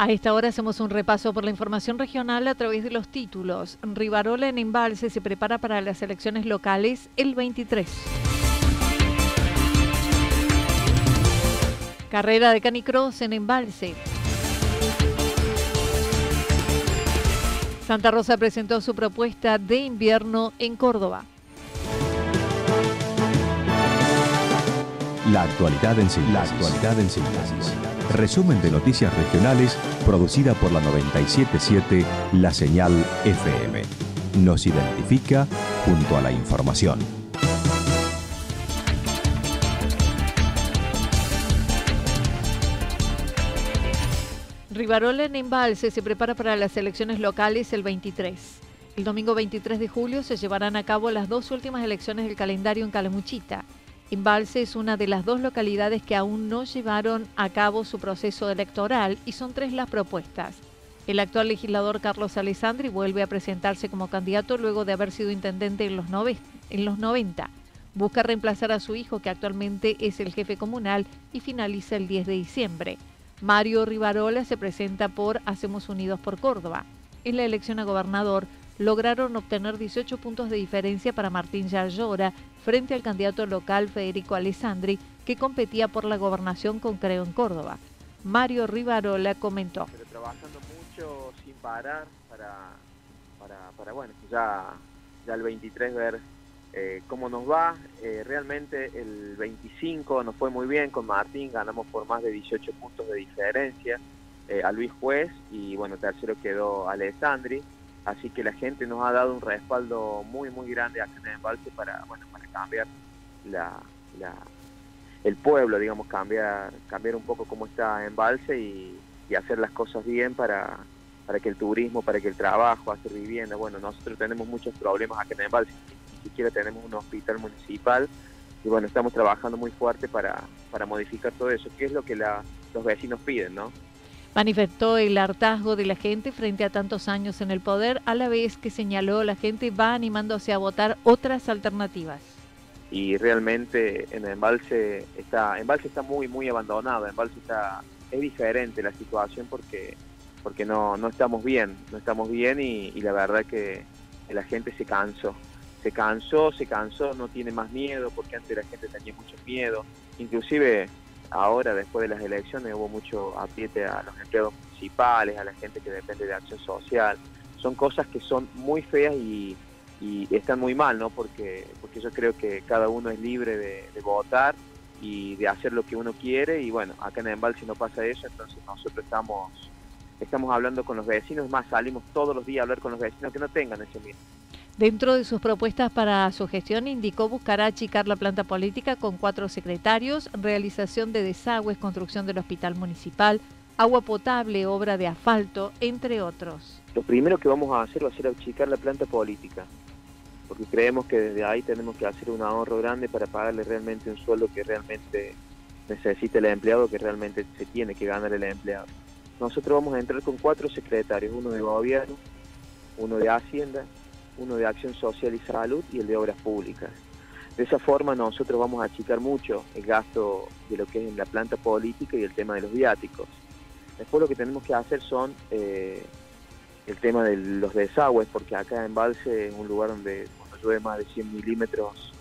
A esta hora hacemos un repaso por la información regional a través de los títulos. Rivarola en Embalse se prepara para las elecciones locales el 23. Carrera de canicross en Embalse. Santa Rosa presentó su propuesta de invierno en Córdoba. La actualidad en síntesis. La actualidad en. Resumen de noticias regionales producida por la 977 La Señal FM. Nos identifica junto a la información. Rivarola en Embalse se prepara para las elecciones locales el 23. El domingo 23 de julio se llevarán a cabo las dos últimas elecciones del calendario en Calamuchita. Embalse es una de las dos localidades que aún no llevaron a cabo su proceso electoral y son tres las propuestas. El actual legislador Carlos Alessandri vuelve a presentarse como candidato luego de haber sido intendente en los, en los 90. Busca reemplazar a su hijo, que actualmente es el jefe comunal, y finaliza el 10 de diciembre. Mario Rivarola se presenta por Hacemos Unidos por Córdoba. En la elección a gobernador lograron obtener 18 puntos de diferencia para Martín Yarlora frente al candidato local Federico Alessandri, que competía por la gobernación con Creo en Córdoba. Mario Rivarola comentó. Pero trabajando mucho sin parar para, para, bueno, ya, ya el 23 ver eh, cómo nos va. Eh, realmente el 25 nos fue muy bien con Martín, ganamos por más de 18 puntos de diferencia eh, a Luis Juez y bueno, tercero quedó Alessandri. Así que la gente nos ha dado un respaldo muy, muy grande acá en el Embalse para, bueno, para cambiar la, la, el pueblo, digamos, cambiar, cambiar un poco cómo está Embalse y, hacer las cosas bien para, para que el turismo, para que el trabajo, hacer vivienda. Bueno, nosotros tenemos muchos problemas acá en Embalse siquiera tenemos un hospital municipal y bueno, estamos trabajando muy fuerte para, para modificar todo eso, que es lo que la, los vecinos piden, ¿no? Manifestó el hartazgo de la gente frente a tantos años en el poder, a la vez que señaló la gente va animándose a votar otras alternativas. Y realmente en Embalse está, Embalse está muy, muy abandonado, Embalse está, es diferente la situación porque, porque no, no estamos bien, no estamos bien y, y la verdad que la gente se cansó, se cansó, se cansó, no tiene más miedo, porque antes la gente tenía mucho miedo. Inclusive ahora, después de las elecciones, hubo mucho apriete a los empleados municipales, a la gente que depende de acción social. Son cosas que son muy feas y, están muy mal, ¿no? Porque, porque yo creo que cada uno es libre de, votar y de hacer lo que uno quiere y bueno, acá en el si no pasa eso, entonces nosotros estamos estamos hablando con los vecinos, más salimos todos los días a hablar con los vecinos que no tengan ese miedo. Dentro de sus propuestas para su gestión, indicó buscar achicar la planta política con cuatro secretarios, realización de desagües, construcción del hospital municipal, agua potable, obra de asfalto, entre otros. Lo primero que vamos a hacer va a ser achicar la planta política, porque creemos que desde ahí tenemos que hacer un ahorro grande para pagarle realmente un sueldo que realmente necesita el empleado, que realmente se tiene que ganar el empleado. Nosotros vamos a entrar con cuatro secretarios, uno de gobierno, uno de hacienda, uno de Acción Social y Salud y el de Obras Públicas. De esa forma nosotros vamos a achicar mucho el gasto de lo que es en la planta política y el tema de los viáticos. Después lo que tenemos que hacer son eh, el tema de los desagües, porque acá en Embalse es un lugar donde cuando llueve más de 100 milímetros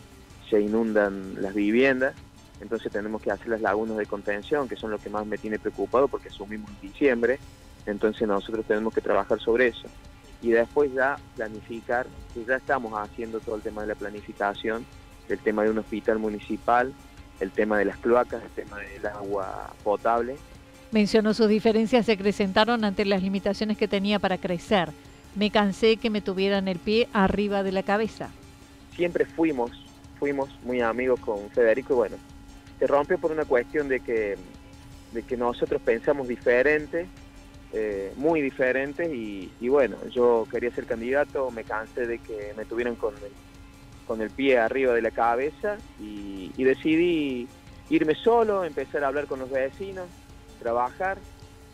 se inundan las viviendas entonces tenemos que hacer las lagunas de contención, que son lo que más me tiene preocupado porque asumimos en diciembre, entonces nosotros tenemos que trabajar sobre eso. Y después ya planificar, que ya estamos haciendo todo el tema de la planificación, el tema de un hospital municipal, el tema de las cloacas, el tema del agua potable. Mencionó sus diferencias se acrecentaron ante las limitaciones que tenía para crecer. Me cansé que me tuvieran el pie arriba de la cabeza. Siempre fuimos, fuimos muy amigos con Federico y bueno, se rompe por una cuestión de que, de que nosotros pensamos diferente, eh, muy diferente y, bueno, yo quería ser candidato, me cansé de que me tuvieran con el, con el pie arriba de la cabeza y, y decidí irme solo, empezar a hablar con los vecinos, trabajar,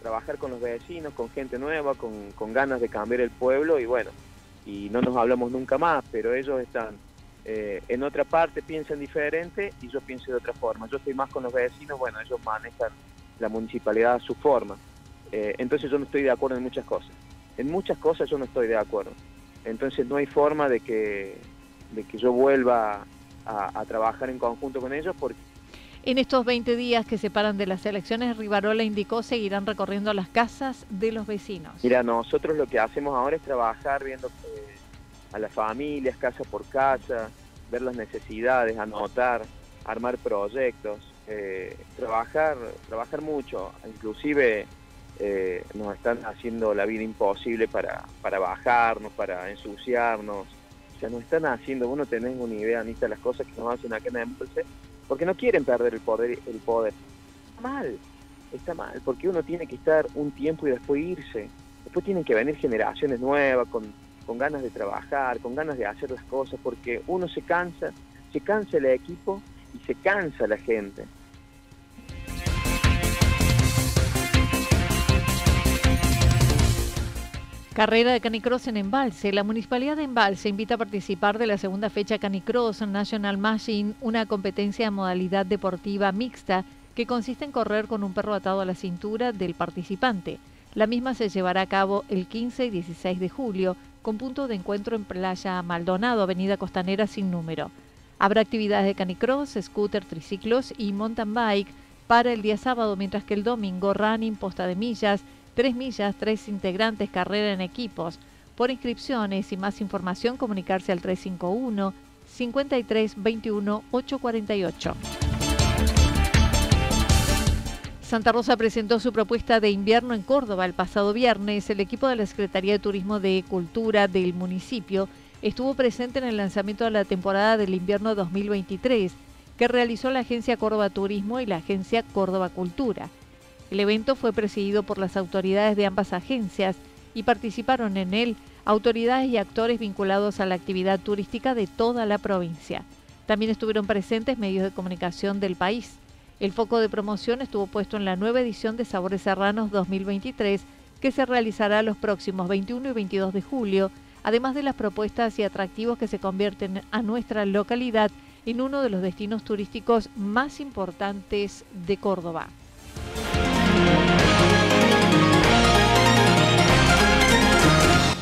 trabajar con los vecinos, con gente nueva, con, con ganas de cambiar el pueblo y bueno, y no nos hablamos nunca más, pero ellos están eh, en otra parte piensan diferente y yo pienso de otra forma. Yo estoy más con los vecinos, bueno, ellos manejan la municipalidad a su forma. Eh, entonces yo no estoy de acuerdo en muchas cosas. En muchas cosas yo no estoy de acuerdo. Entonces no hay forma de que, de que yo vuelva a, a trabajar en conjunto con ellos porque en estos 20 días que separan de las elecciones, Rivarola indicó seguirán recorriendo las casas de los vecinos. Mira, nosotros lo que hacemos ahora es trabajar viendo eh, a las familias, casa por casa, ver las necesidades, anotar, armar proyectos, eh, trabajar, trabajar mucho, inclusive eh, nos están haciendo la vida imposible para, para bajarnos, para ensuciarnos, o sea, nos están haciendo, vos no tenés una idea, ni de las cosas que nos hacen acá en Emprese, porque no quieren perder el poder, el poder. Está mal, está mal, porque uno tiene que estar un tiempo y después irse. Después tienen que venir generaciones nuevas con con ganas de trabajar, con ganas de hacer las cosas, porque uno se cansa, se cansa el equipo y se cansa la gente. Carrera de Canicross en Embalse. La Municipalidad de Embalse invita a participar de la segunda fecha Canicross National Machine, una competencia en modalidad deportiva mixta que consiste en correr con un perro atado a la cintura del participante. La misma se llevará a cabo el 15 y 16 de julio con punto de encuentro en Playa Maldonado, Avenida Costanera sin número. Habrá actividades de canicross, scooter, triciclos y mountain bike para el día sábado, mientras que el domingo running, posta de millas, tres millas, tres integrantes, carrera en equipos. Por inscripciones y más información, comunicarse al 351 53 21 848. Santa Rosa presentó su propuesta de invierno en Córdoba el pasado viernes. El equipo de la Secretaría de Turismo de Cultura del municipio estuvo presente en el lanzamiento de la temporada del invierno 2023 que realizó la Agencia Córdoba Turismo y la Agencia Córdoba Cultura. El evento fue presidido por las autoridades de ambas agencias y participaron en él autoridades y actores vinculados a la actividad turística de toda la provincia. También estuvieron presentes medios de comunicación del país. El foco de promoción estuvo puesto en la nueva edición de Sabores Serranos 2023 que se realizará los próximos 21 y 22 de julio, además de las propuestas y atractivos que se convierten a nuestra localidad en uno de los destinos turísticos más importantes de Córdoba.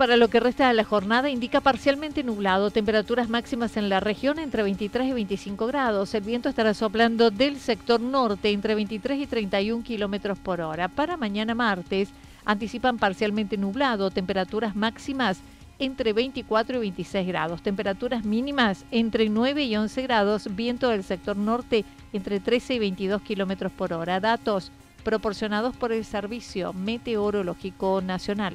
Para lo que resta de la jornada indica parcialmente nublado, temperaturas máximas en la región entre 23 y 25 grados. El viento estará soplando del sector norte entre 23 y 31 kilómetros por hora. Para mañana martes anticipan parcialmente nublado, temperaturas máximas entre 24 y 26 grados, temperaturas mínimas entre 9 y 11 grados, viento del sector norte entre 13 y 22 kilómetros por hora. Datos proporcionados por el Servicio Meteorológico Nacional.